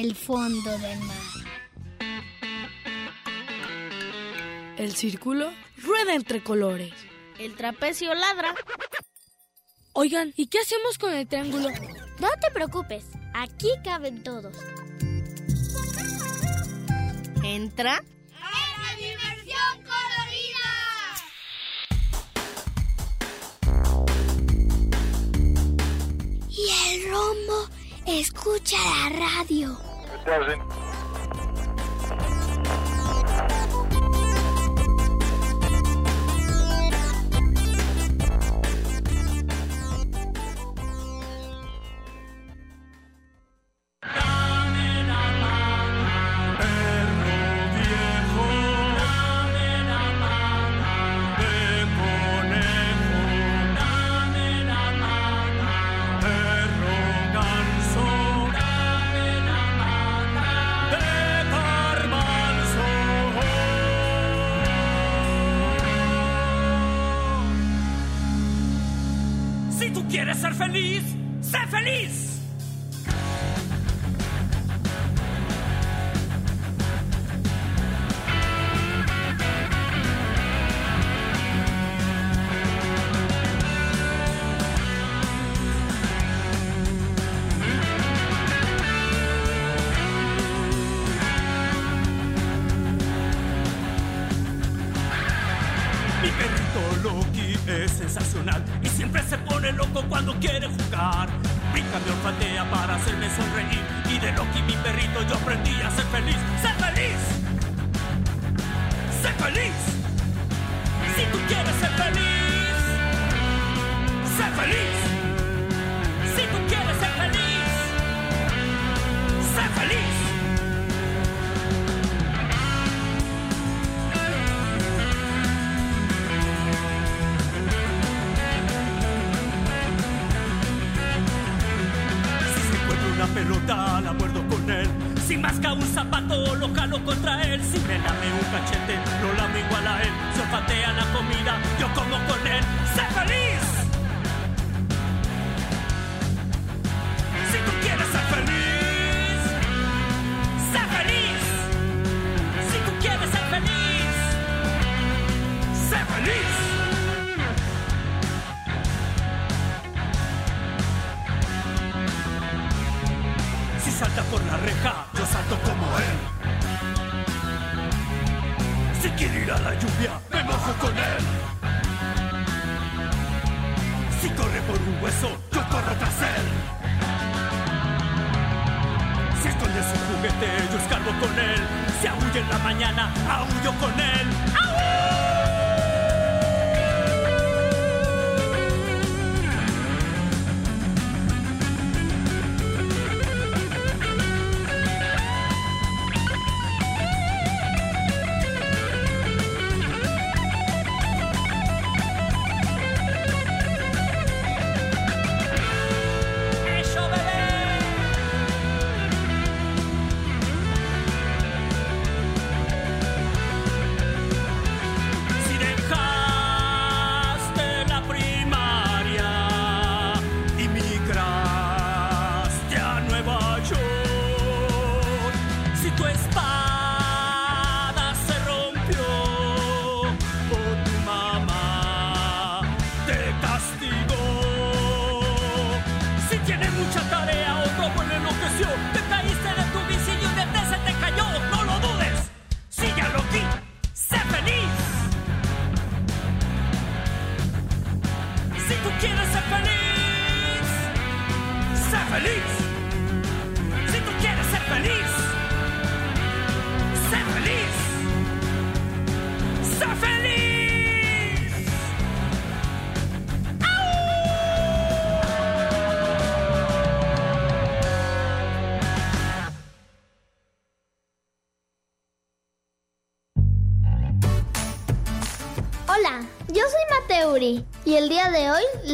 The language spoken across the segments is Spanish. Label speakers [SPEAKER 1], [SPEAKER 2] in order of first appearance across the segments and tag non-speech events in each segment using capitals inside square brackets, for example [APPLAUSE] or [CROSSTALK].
[SPEAKER 1] el fondo del mar.
[SPEAKER 2] El círculo rueda entre colores.
[SPEAKER 3] El trapecio ladra.
[SPEAKER 2] Oigan, ¿y qué hacemos con el triángulo?
[SPEAKER 4] No te preocupes, aquí caben todos.
[SPEAKER 3] Entra.
[SPEAKER 5] ¡A la diversión
[SPEAKER 1] colorida! Y el rombo escucha la radio.
[SPEAKER 4] doesn't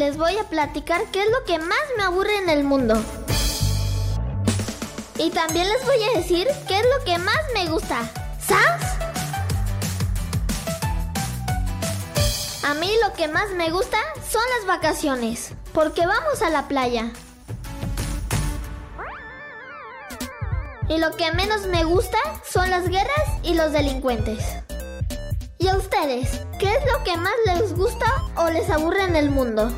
[SPEAKER 4] les voy a platicar qué es lo que más me aburre en el mundo. Y también les voy a decir qué es lo que más me gusta. ¿Sabes? A mí lo que más me gusta son las vacaciones, porque vamos a la playa. Y lo que menos me gusta son las guerras y los delincuentes. ¿Y a ustedes? ¿Qué es lo que más les gusta o les aburre en el mundo?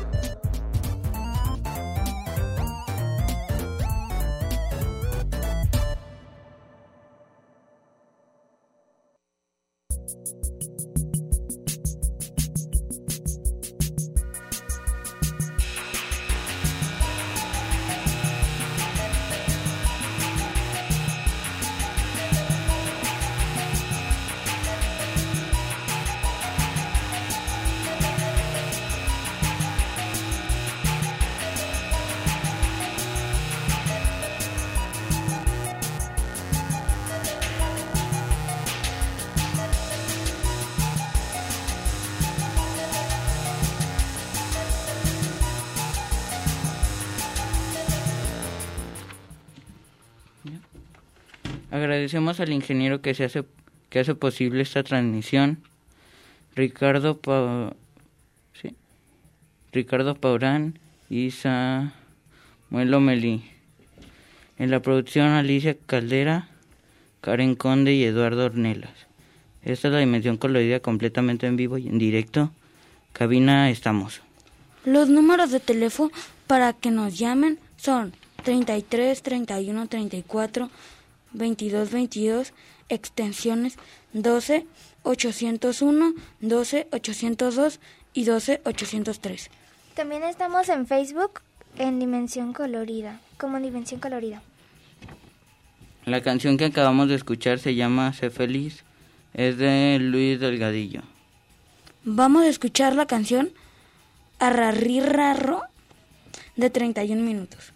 [SPEAKER 6] Agradecemos al ingeniero que, se hace, que hace posible esta transmisión, Ricardo, pa ¿sí? Ricardo Paurán y Samuel Omelí. En la producción Alicia Caldera, Karen Conde y Eduardo Ornelas. Esta es la dimensión colorida completamente en vivo y en directo. Cabina estamos.
[SPEAKER 2] Los números de teléfono para que nos llamen son 33 31 34 22 22 extensiones 12 801 12 802 y 12 803.
[SPEAKER 7] También estamos en Facebook en Dimensión Colorida, como Dimensión Colorida.
[SPEAKER 6] La canción que acabamos de escuchar se llama Sé feliz, es de Luis Delgadillo.
[SPEAKER 2] Vamos a escuchar la canción Arrarrirarro de 31 minutos.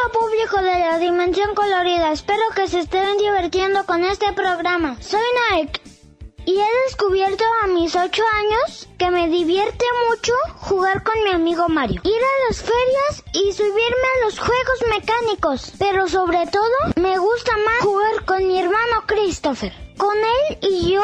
[SPEAKER 4] Querido público de la Dimensión Colorida, espero que se estén divirtiendo con este programa. Soy Naek y he descubierto a mis 8 años que me divierte mucho jugar con mi amigo Mario, ir a las ferias y subirme a los juegos mecánicos, pero sobre todo me gusta más jugar con mi hermano Christopher. Con él y yo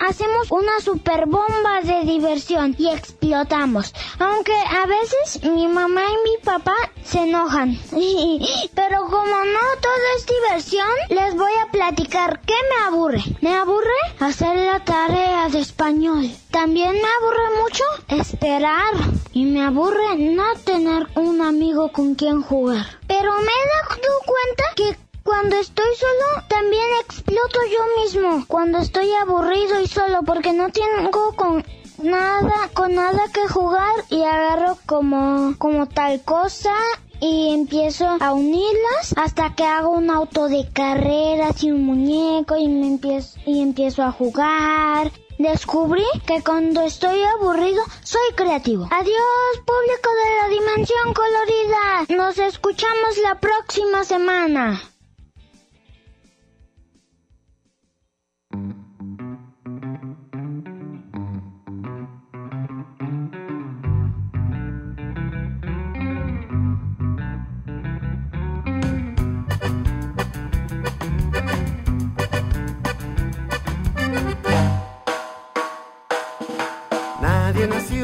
[SPEAKER 8] hacemos una super bomba de diversión y explotamos. Aunque a veces mi mamá y mi papá se enojan. [LAUGHS] Pero como no todo es diversión, les voy a platicar qué me aburre. Me aburre hacer la tarea de español. También me aburre mucho esperar. Y me aburre no tener un amigo con quien jugar. Pero me he dado cuenta que cuando estoy solo, también exploto yo mismo. Cuando estoy aburrido y solo porque no tengo con nada, con nada que jugar y agarro como, como tal cosa y empiezo a unirlas hasta que hago un auto de carreras y un muñeco y me empiezo y empiezo a jugar. Descubrí que cuando estoy aburrido soy creativo. Adiós, público de la dimensión colorida. Nos escuchamos la próxima semana.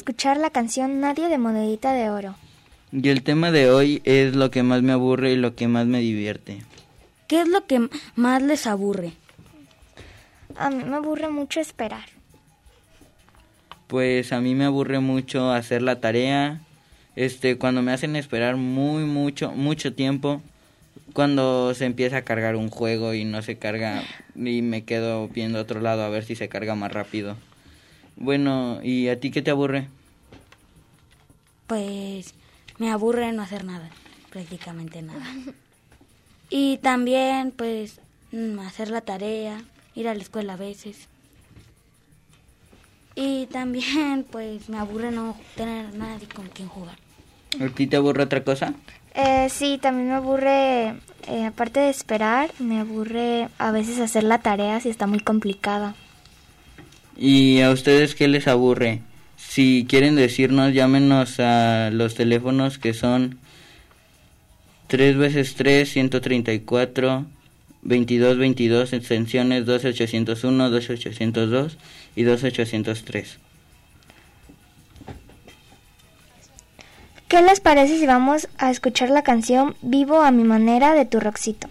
[SPEAKER 9] Escuchar la canción Nadie de Monedita de Oro.
[SPEAKER 6] Y el tema de hoy es lo que más me aburre y lo que más me divierte.
[SPEAKER 10] ¿Qué es lo que más les aburre?
[SPEAKER 9] A mí me aburre mucho esperar.
[SPEAKER 6] Pues a mí me aburre mucho hacer la tarea, este, cuando me hacen esperar muy mucho, mucho tiempo, cuando se empieza a cargar un juego y no se carga y me quedo viendo a otro lado a ver si se carga más rápido. Bueno, ¿y a ti qué te aburre?
[SPEAKER 10] Pues me aburre no hacer nada, prácticamente nada.
[SPEAKER 7] Y también, pues, mm, hacer la tarea, ir a la escuela a veces. Y también, [LAUGHS] pues, me aburre no tener nadie con quien jugar.
[SPEAKER 6] ¿A ti te aburre otra cosa?
[SPEAKER 7] Eh, sí, también me aburre, eh, aparte de esperar, me aburre a veces hacer la tarea si está muy complicada.
[SPEAKER 6] ¿Y a ustedes qué les aburre? Si quieren decirnos, llámenos a los teléfonos que son 3 veces 3, 134, 22, 22, extensiones 2801, 2802 y 2803.
[SPEAKER 7] ¿Qué les parece si vamos a escuchar la canción Vivo a mi manera de tu Roxito?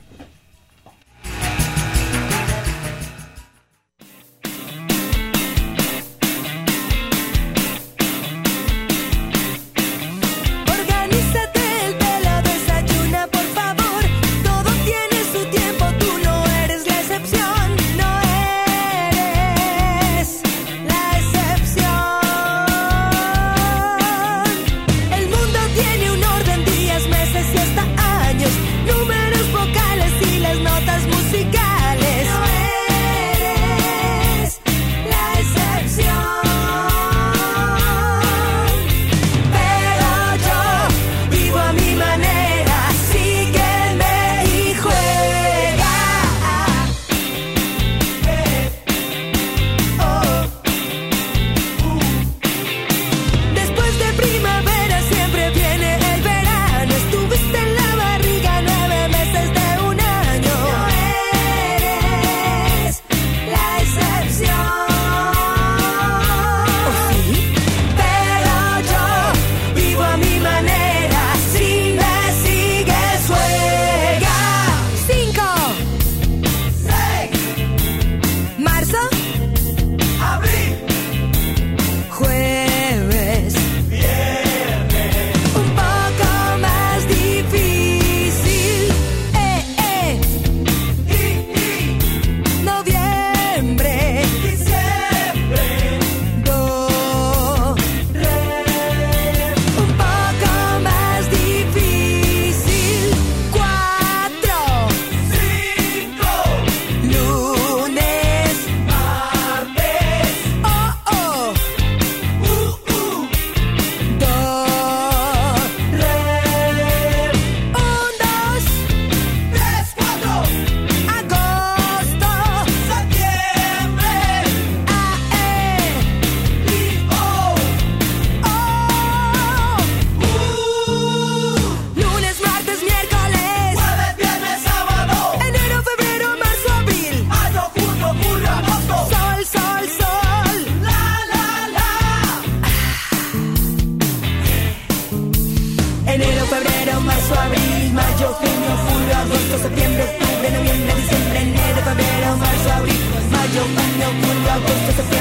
[SPEAKER 11] Hola, soy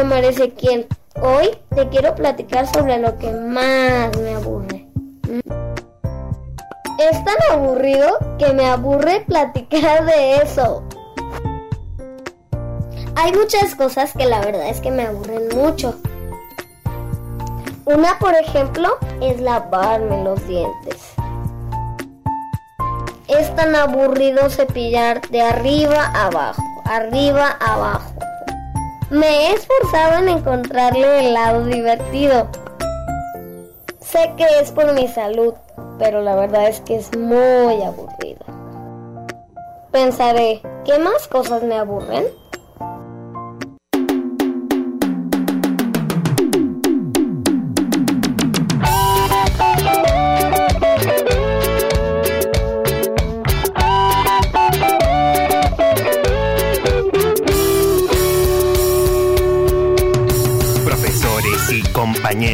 [SPEAKER 11] Omar Ezequiel. Hoy te quiero platicar sobre lo que más me aburre. Es tan aburrido que me aburre platicar de eso. Hay muchas cosas que la verdad es que me aburren mucho. Una, por ejemplo, es lavarme los dientes. Es tan aburrido cepillar de arriba a abajo, arriba a abajo. Me he esforzado en encontrarle el lado divertido. Sé que es por mi salud, pero la verdad es que es muy aburrido. Pensaré, ¿qué más cosas me aburren?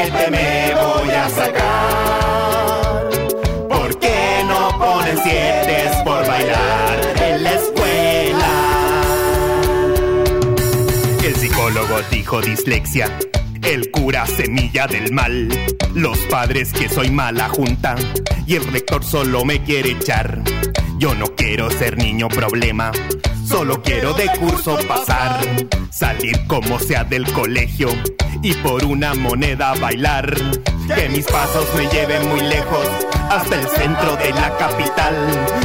[SPEAKER 12] Me voy a sacar. ¿Por qué no ponen siete por bailar en la escuela? El psicólogo dijo dislexia. El cura semilla del mal, los padres que soy mala junta y el rector solo me quiere echar. Yo no quiero ser niño problema, solo quiero de curso pasar, salir como sea del colegio y por una moneda bailar. Que mis pasos me lleven muy lejos, hasta el centro de la capital.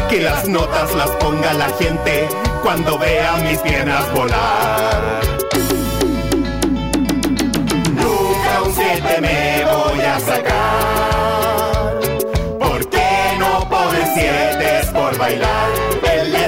[SPEAKER 12] Que las notas las ponga la gente cuando vea mis piernas volar. Nunca un siete me voy a sacar. ¿Por qué no ponen siete por bailar en la?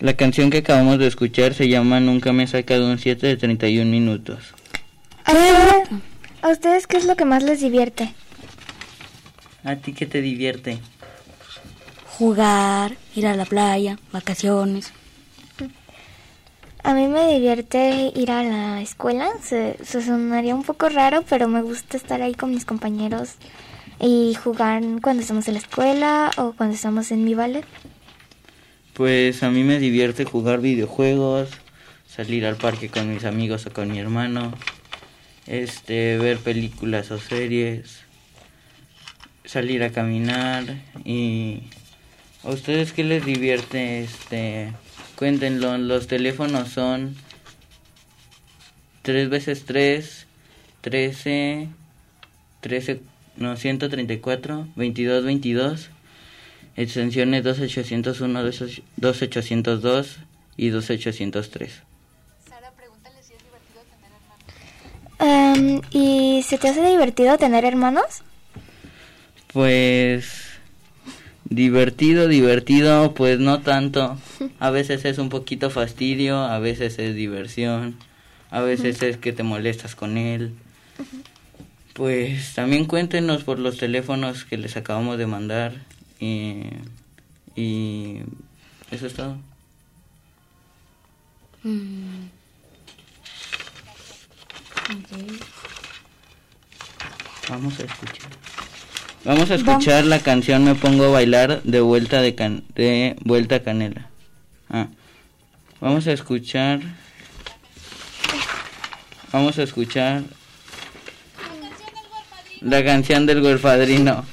[SPEAKER 12] La
[SPEAKER 6] canción que acabamos de escuchar se llama Nunca me he sacado un 7 de 31 minutos.
[SPEAKER 7] ¿A ustedes qué es lo que más les divierte?
[SPEAKER 6] ¿A ti qué te divierte?
[SPEAKER 2] Jugar, ir a la playa, vacaciones.
[SPEAKER 7] A mí me divierte ir a la escuela. Se, se sonaría un poco raro, pero me gusta estar ahí con mis compañeros y jugar cuando estamos en la escuela o cuando estamos en mi ballet.
[SPEAKER 6] Pues a mí me divierte jugar videojuegos, salir al parque con mis amigos o con mi hermano, este, ver películas o series, salir a caminar y a ustedes qué les divierte, este, cuéntenlo, los teléfonos son 3 veces 3, 13, 13, no, 134, 22, 22 extensiones 2801, 2802 y 2803.
[SPEAKER 7] Um, ¿Y se te hace divertido tener hermanos?
[SPEAKER 6] Pues divertido, divertido, pues no tanto. A veces es un poquito fastidio, a veces es diversión, a veces es que te molestas con él. Pues también cuéntenos por los teléfonos que les acabamos de mandar. Y, y eso es todo.
[SPEAKER 2] Mm.
[SPEAKER 6] Vamos a escuchar. Vamos a escuchar la canción Me pongo a bailar de vuelta de, can de vuelta a canela. Ah. Vamos a escuchar. Vamos a escuchar la canción del Golfadrino.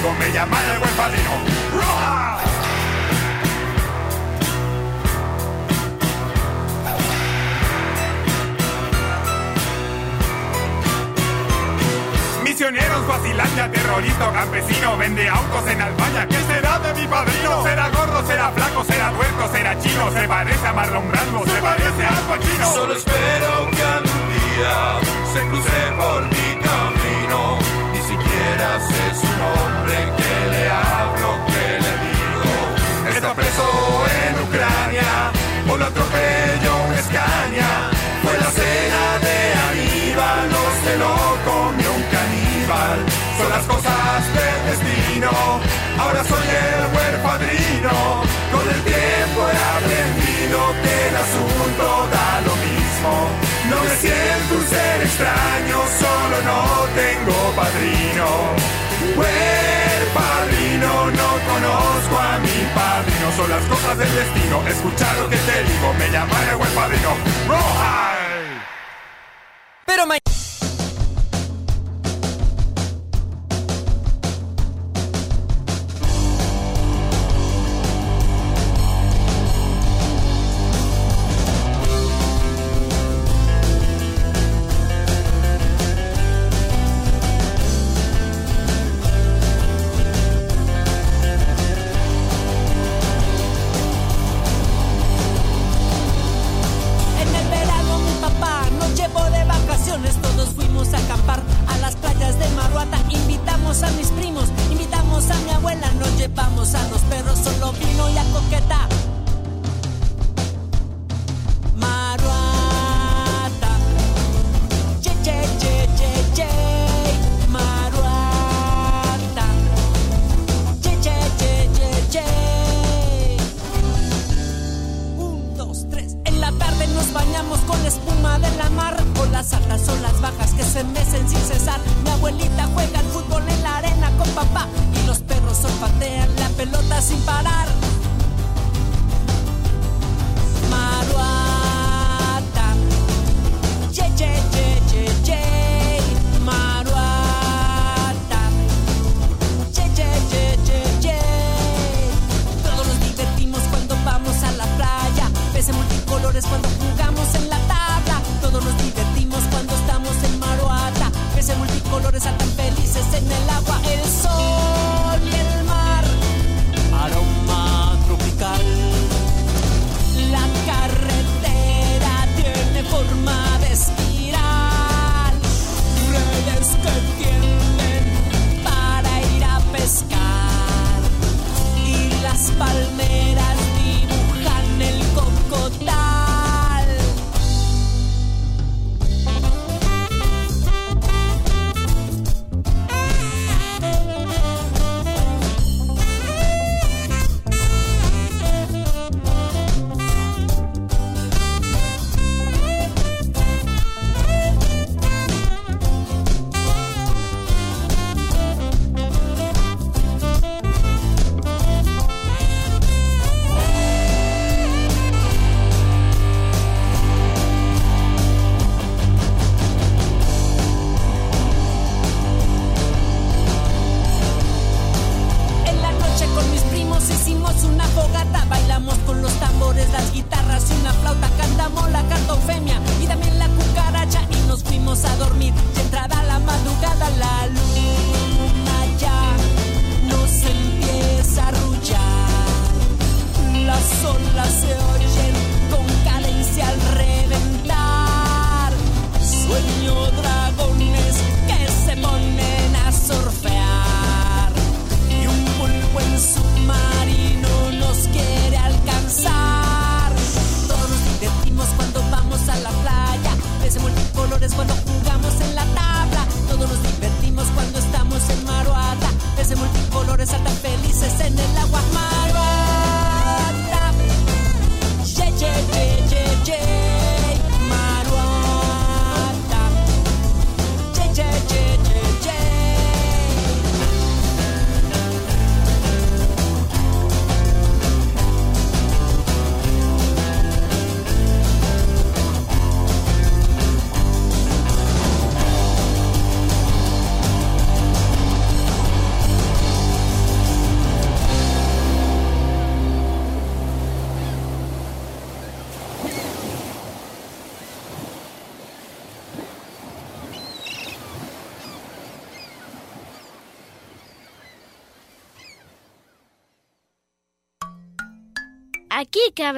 [SPEAKER 13] Digo, me llaman el buen padrino. ¡Roja! Misioneros, vacilandia, terrorista campesino, vende autos en Albania. ¿Qué será de mi padrino? ¿Será gordo, será flaco, será tuerto, será chino? ¿Se parece a Marlon Brando? ¿Se parece a Al?
[SPEAKER 14] Solo espero que algún día se cruce por. Ni sé su nombre, que le hablo, que le digo.
[SPEAKER 13] Está preso en Ucrania, por lo atropello un Escaña. Fue la cena de Aníbal, no se lo comió un caníbal. Son las cosas del destino, ahora soy el buen padrino. Con el tiempo he aprendido que el asunto da lo mismo. No me siento un ser extraño, solo no tengo padrino. Padrino, no conozco a mi padrino, son las cosas del destino. Escucha lo que te digo, me llaman el buen padrino. ¡Roja!
[SPEAKER 15] Pero.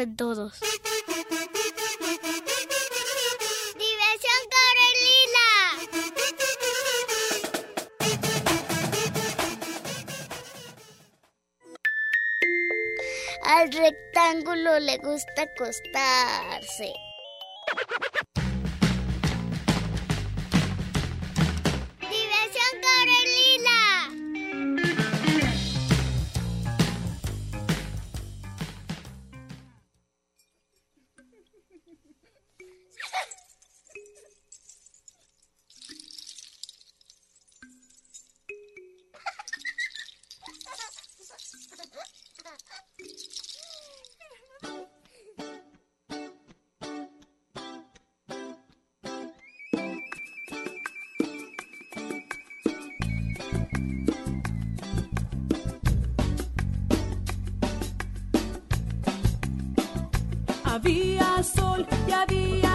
[SPEAKER 16] Todos.
[SPEAKER 1] ¡Diversión Carolina! Al rectángulo le gusta acostarse.
[SPEAKER 16] Había sol y había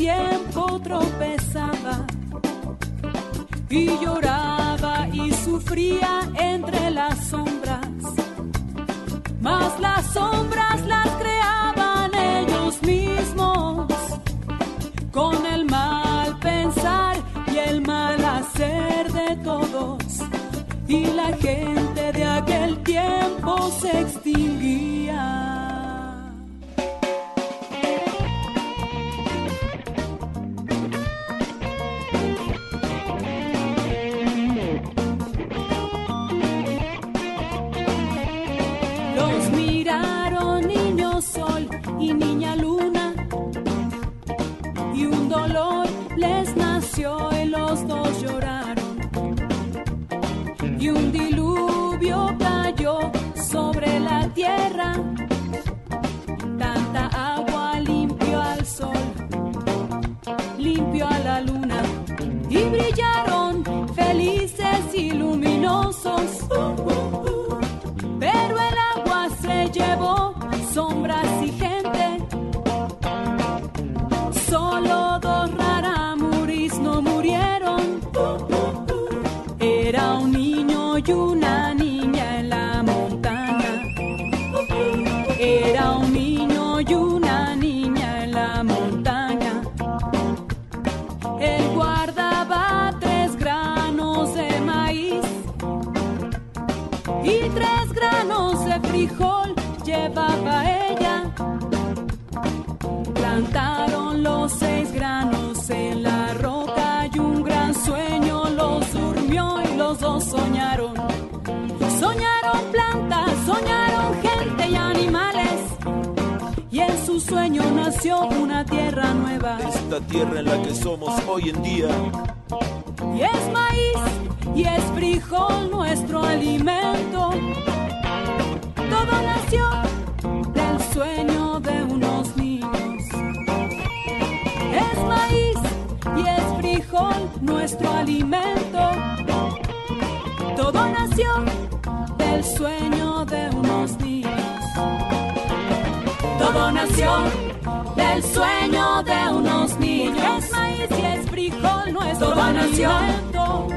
[SPEAKER 16] tiempo felices y luminosos. Sueño nació una tierra nueva.
[SPEAKER 17] Esta tierra en la que somos hoy en día.
[SPEAKER 16] Y es maíz y es frijol nuestro alimento. Todo nació del sueño de unos niños. Es maíz y es frijol nuestro alimento. Todo nació del sueño de unos Del sueño de unos niños. Es maíz y es frijol nuestro Todo nació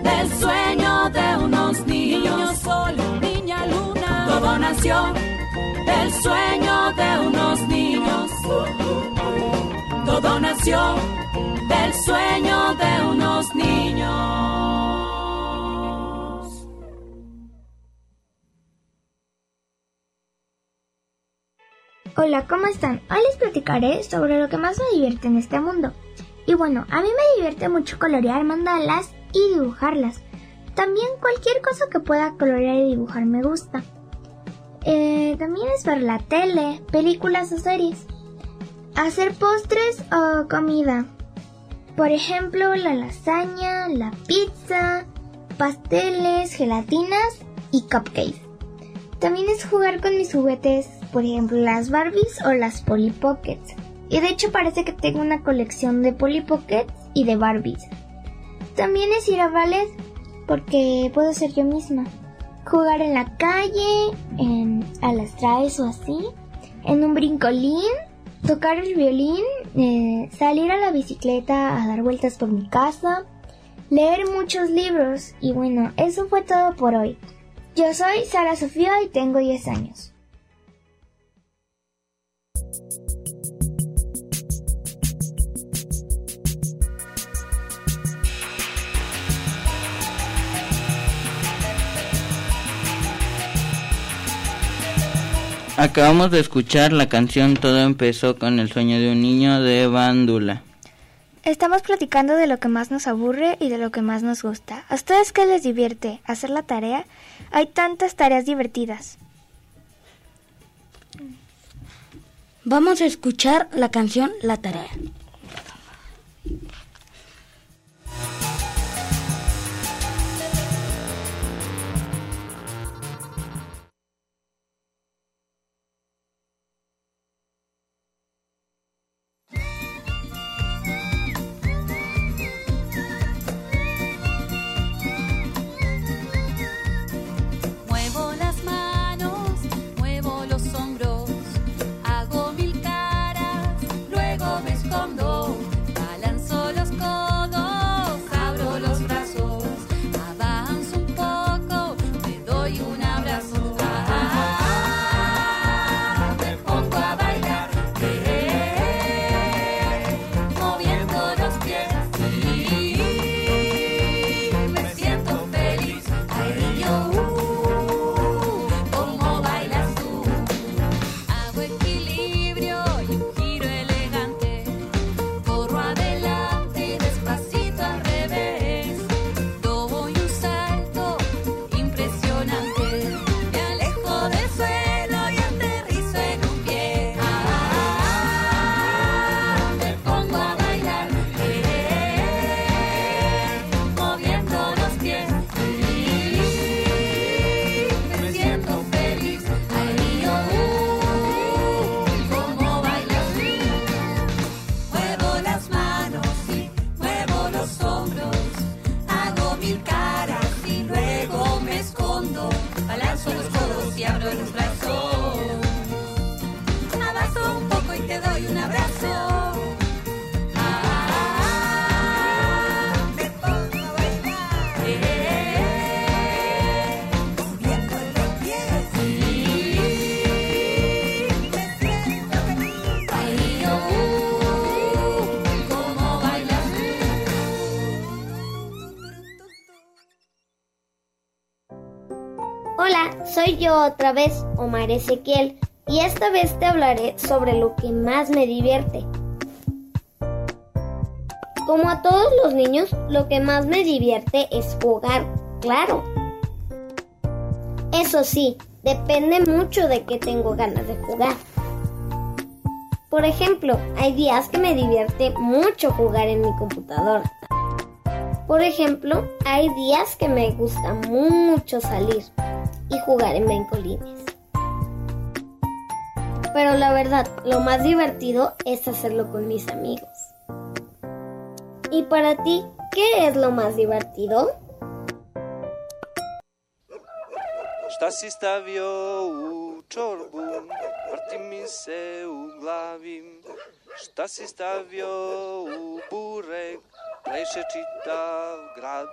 [SPEAKER 16] del sueño de unos niños. Niño sol, niña luna. Todo nació del sueño de unos niños. Todo nació del sueño de unos niños.
[SPEAKER 4] Hola, ¿cómo están? Hoy les platicaré sobre lo que más me divierte en este mundo. Y bueno, a mí me divierte mucho colorear mandalas y dibujarlas. También cualquier cosa que pueda colorear y dibujar me gusta. Eh, también es ver la tele, películas o series. Hacer postres o comida. Por ejemplo, la lasaña, la pizza, pasteles, gelatinas
[SPEAKER 18] y cupcakes. También es jugar con mis juguetes, por ejemplo las Barbies o las Polly Pockets. Y de hecho parece que tengo una colección de Polly Pockets y de Barbies. También es ir a ballet porque puedo ser yo misma. Jugar en la calle, en, a las traes o así, en un brincolín, tocar el violín, eh, salir a la bicicleta a dar vueltas por mi casa, leer muchos libros y bueno, eso fue todo por hoy. Yo soy Sara Sofía y tengo 10 años.
[SPEAKER 6] Acabamos de escuchar la canción Todo empezó con el sueño de un niño de Bandula.
[SPEAKER 9] Estamos platicando de lo que más nos aburre y de lo que más nos gusta. ¿A ustedes qué les divierte? ¿Hacer la tarea? Hay tantas tareas divertidas.
[SPEAKER 19] Vamos a escuchar la canción La tarea.
[SPEAKER 11] Otra vez, Omar Ezequiel, y esta vez te hablaré sobre lo que más me divierte. Como a todos los niños, lo que más me divierte es jugar, claro. Eso sí, depende mucho de qué tengo ganas de jugar. Por ejemplo, hay días que me divierte mucho jugar en mi computadora. Por ejemplo, hay días que me gusta mucho salir y jugar en brincolines. Pero la verdad, lo más divertido es hacerlo con mis amigos. ¿Y para ti, qué es lo más divertido?
[SPEAKER 20] Stavio u burek, čitav.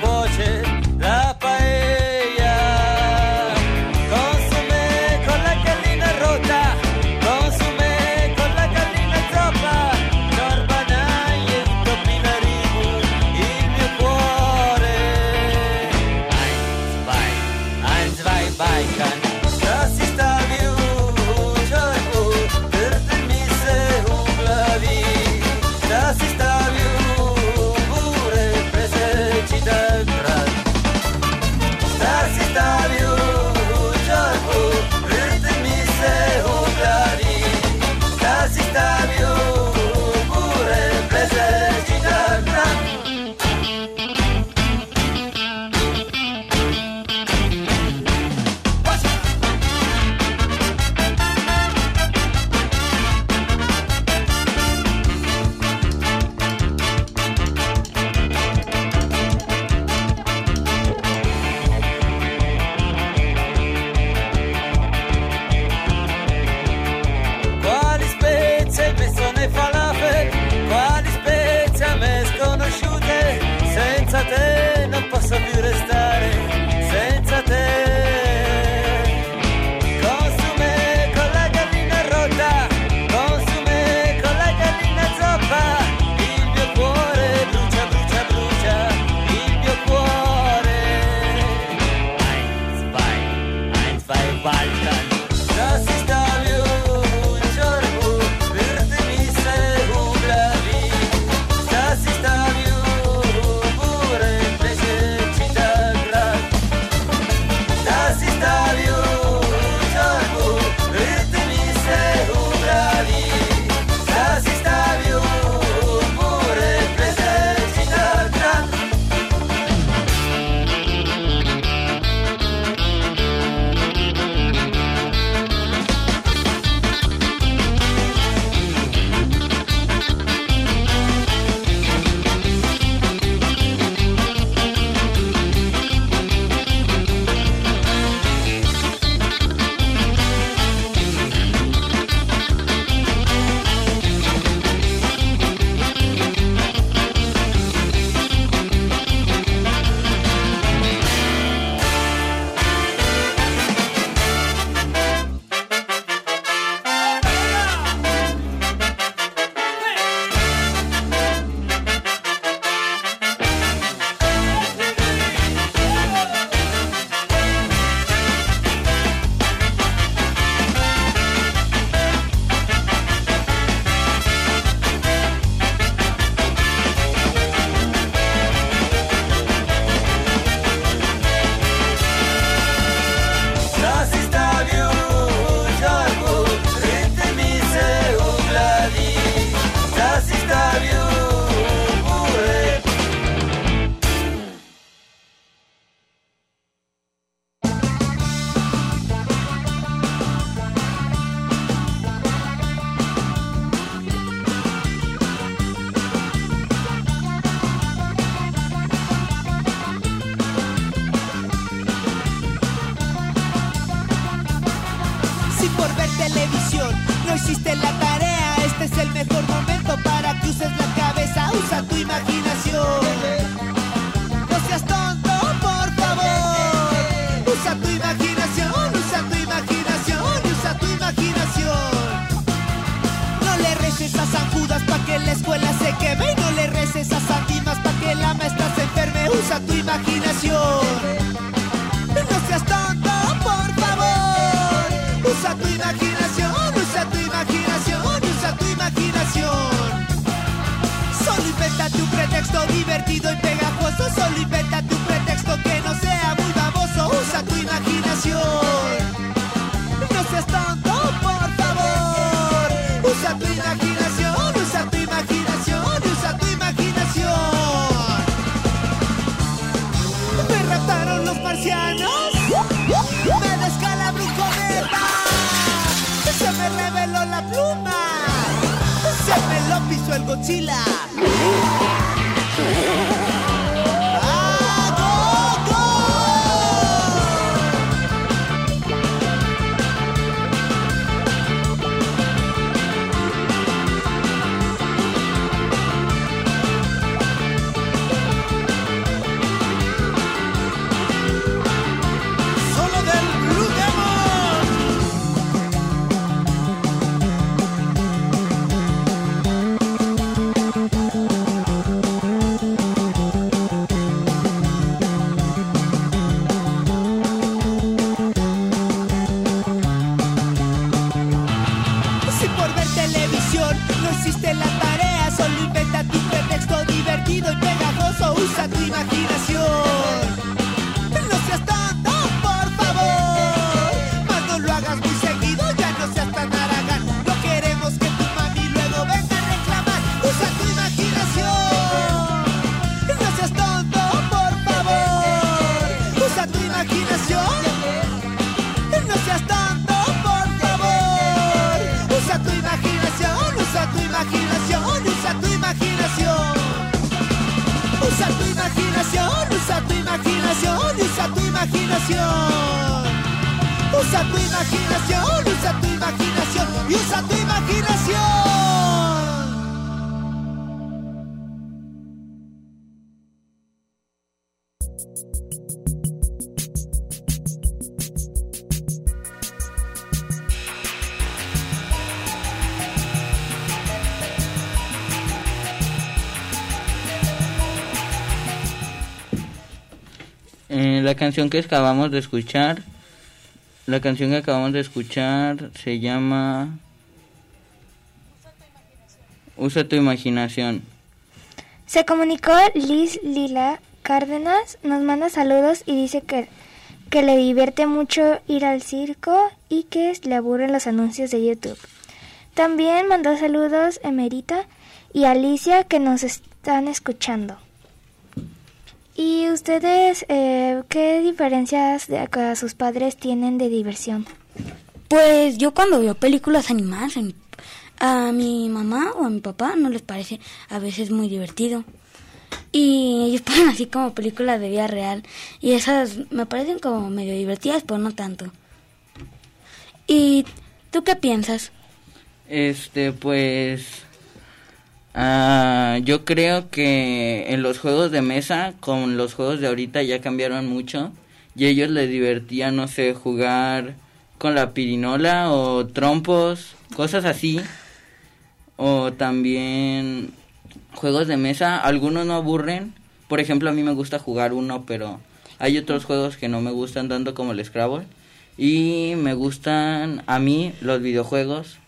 [SPEAKER 21] 过去。Canción que acabamos de escuchar, la canción que acabamos de escuchar se llama Usa tu imaginación.
[SPEAKER 9] Se comunicó Liz Lila Cárdenas, nos manda saludos y dice que, que le divierte mucho ir al circo y que le aburren los anuncios de YouTube. También mandó saludos Emerita y Alicia que nos están escuchando. ¿Y ustedes eh, qué diferencias de, a sus padres tienen de diversión?
[SPEAKER 10] Pues yo cuando veo películas animadas, a mi, a mi mamá o a mi papá no les parece a veces muy divertido. Y ellos [LAUGHS] ponen así como películas de vida real. Y esas me parecen como medio divertidas, pero no tanto. ¿Y tú qué piensas?
[SPEAKER 21] Este, pues ah, yo creo que en los juegos de mesa, con los juegos de ahorita ya cambiaron mucho y ellos les divertía, no sé, jugar con la pirinola o trompos, cosas así. O también juegos de mesa, algunos no aburren. Por ejemplo, a mí me gusta jugar uno, pero hay otros juegos que no me gustan tanto como el Scrabble. Y me gustan a mí los videojuegos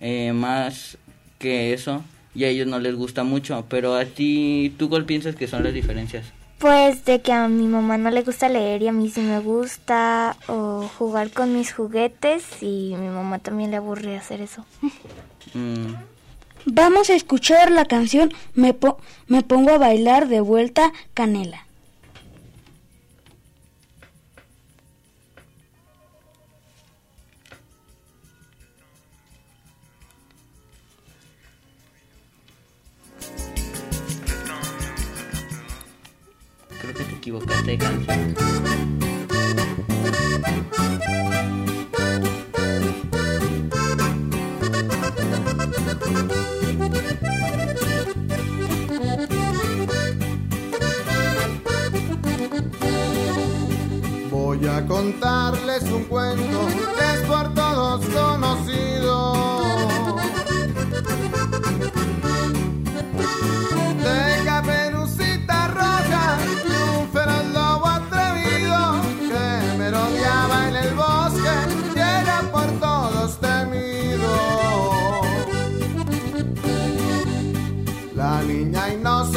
[SPEAKER 21] eh, más que eso. Y a ellos no les gusta mucho. Pero a ti, ¿tú cuál piensas que son las diferencias?
[SPEAKER 9] Pues de que a mi mamá no le gusta leer y a mí sí me gusta. O jugar con mis juguetes y mi mamá también le aburre hacer eso.
[SPEAKER 21] Mm,
[SPEAKER 10] Vamos a escuchar la canción Me, po- me pongo a bailar de vuelta Canela.
[SPEAKER 22] Voy a contarles un cuento que es por todos conocido.
[SPEAKER 23] လီညိုင်နော်စ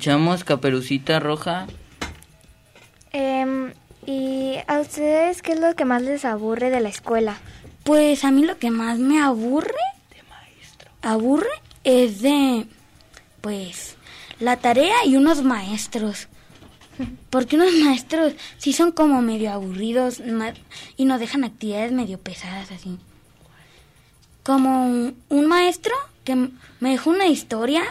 [SPEAKER 6] Escuchamos Caperucita Roja.
[SPEAKER 7] Em, ¿Y a ustedes qué es lo que más les aburre de la escuela?
[SPEAKER 23] Pues a mí lo que más me aburre, aburre, es de, pues, la tarea y unos maestros. Porque unos maestros sí son como medio aburridos y nos dejan actividades medio pesadas así. Como un, un maestro que me dejó una historia,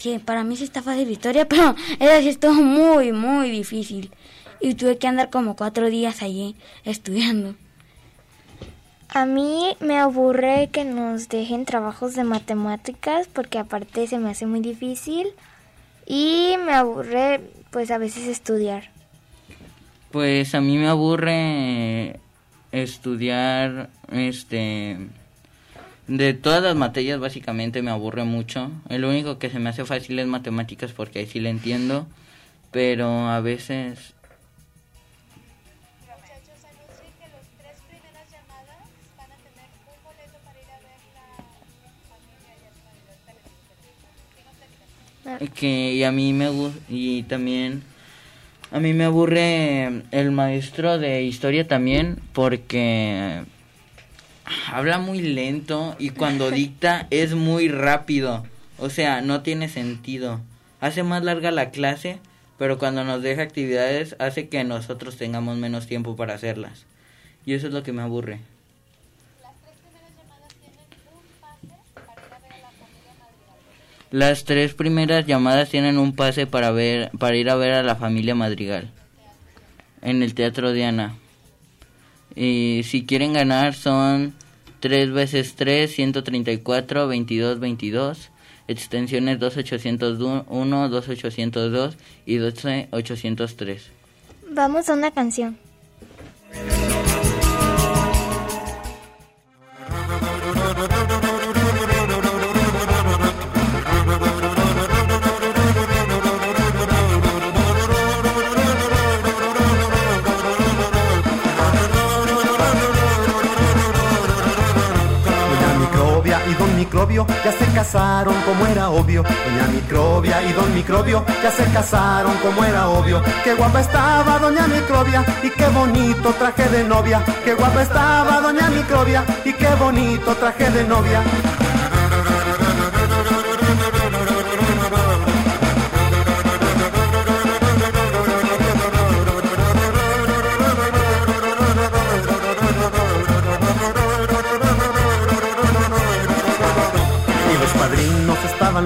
[SPEAKER 23] que para mí sí está fácil la historia, [LAUGHS] pero esa sí estuvo muy, muy difícil. Y tuve que andar como cuatro días allí estudiando.
[SPEAKER 7] A mí me aburre que nos dejen trabajos de matemáticas porque aparte se me hace muy difícil y me aburre pues a veces estudiar.
[SPEAKER 6] Pues a mí me aburre estudiar, este, de todas las materias básicamente me aburre mucho. El único que se me hace fácil es matemáticas porque ahí sí le entiendo, pero a veces que y a mí me y también a mí me aburre el maestro de historia también porque habla muy lento y cuando [LAUGHS] dicta es muy rápido, o sea, no tiene sentido. Hace más larga la clase, pero cuando nos deja actividades hace que nosotros tengamos menos tiempo para hacerlas. Y eso es lo que me aburre. Las tres primeras llamadas tienen un pase para ver para ir a ver a la familia Madrigal en el Teatro Diana. Y si quieren ganar son 3 veces 3, 134, 22, 22. Extensiones 2801, 2802 y 12803.
[SPEAKER 7] Vamos a una canción.
[SPEAKER 22] Ya se casaron como era obvio. Doña Microbia y Don Microbio ya se casaron como era obvio. Qué guapa estaba Doña Microbia y qué bonito traje de novia. Qué guapa estaba Doña Microbia y qué bonito traje de novia.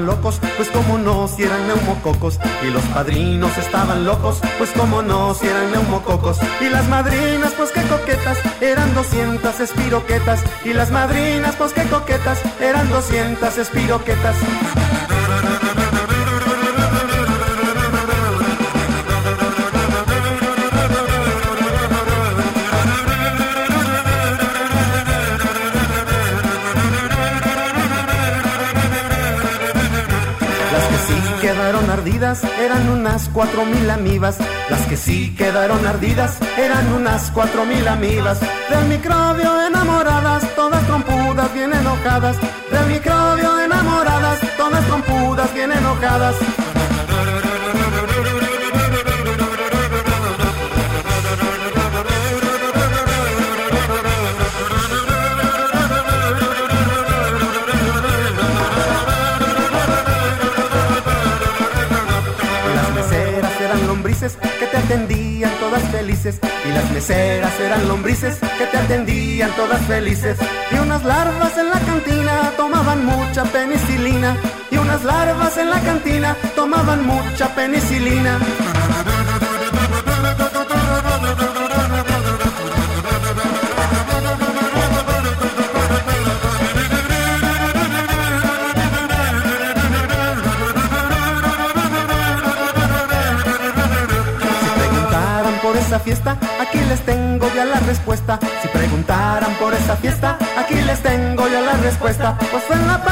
[SPEAKER 22] Locos, pues como no, si eran neumococos. Y los padrinos estaban locos, pues como no, si eran neumococos. Y las madrinas, pues qué coquetas, eran 200 espiroquetas. Y las madrinas, pues qué coquetas, eran 200 espiroquetas. Ardidas eran unas cuatro mil amibas. Las que sí quedaron ardidas eran unas cuatro mil amibas. Del microbio enamoradas, todas trompudas, bien enojadas. Del microbio enamoradas, todas trompudas, bien enojadas. Que te atendían todas felices. Y las meseras eran lombrices que te atendían todas felices. Y unas larvas en la cantina tomaban mucha penicilina. Y unas larvas en la cantina tomaban mucha penicilina. Aquí les tengo ya la respuesta. Si preguntaran por esa fiesta, aquí les tengo ya la respuesta. Pues en la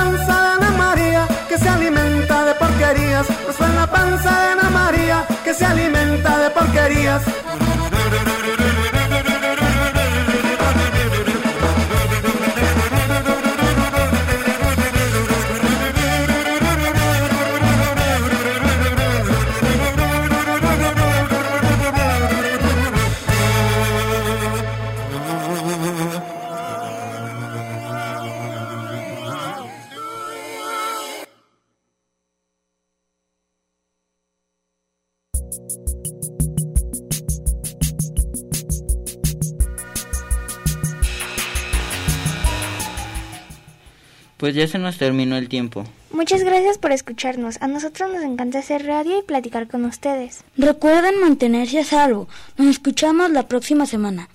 [SPEAKER 6] Pues ya se nos terminó el tiempo.
[SPEAKER 7] Muchas gracias por escucharnos. A nosotros nos encanta hacer radio y platicar con ustedes.
[SPEAKER 23] Recuerden mantenerse a salvo. Nos escuchamos la próxima semana.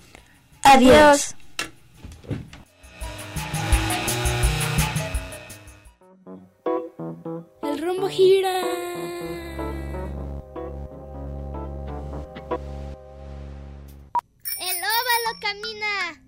[SPEAKER 23] Adiós.
[SPEAKER 2] El rombo gira.
[SPEAKER 1] El óvalo camina.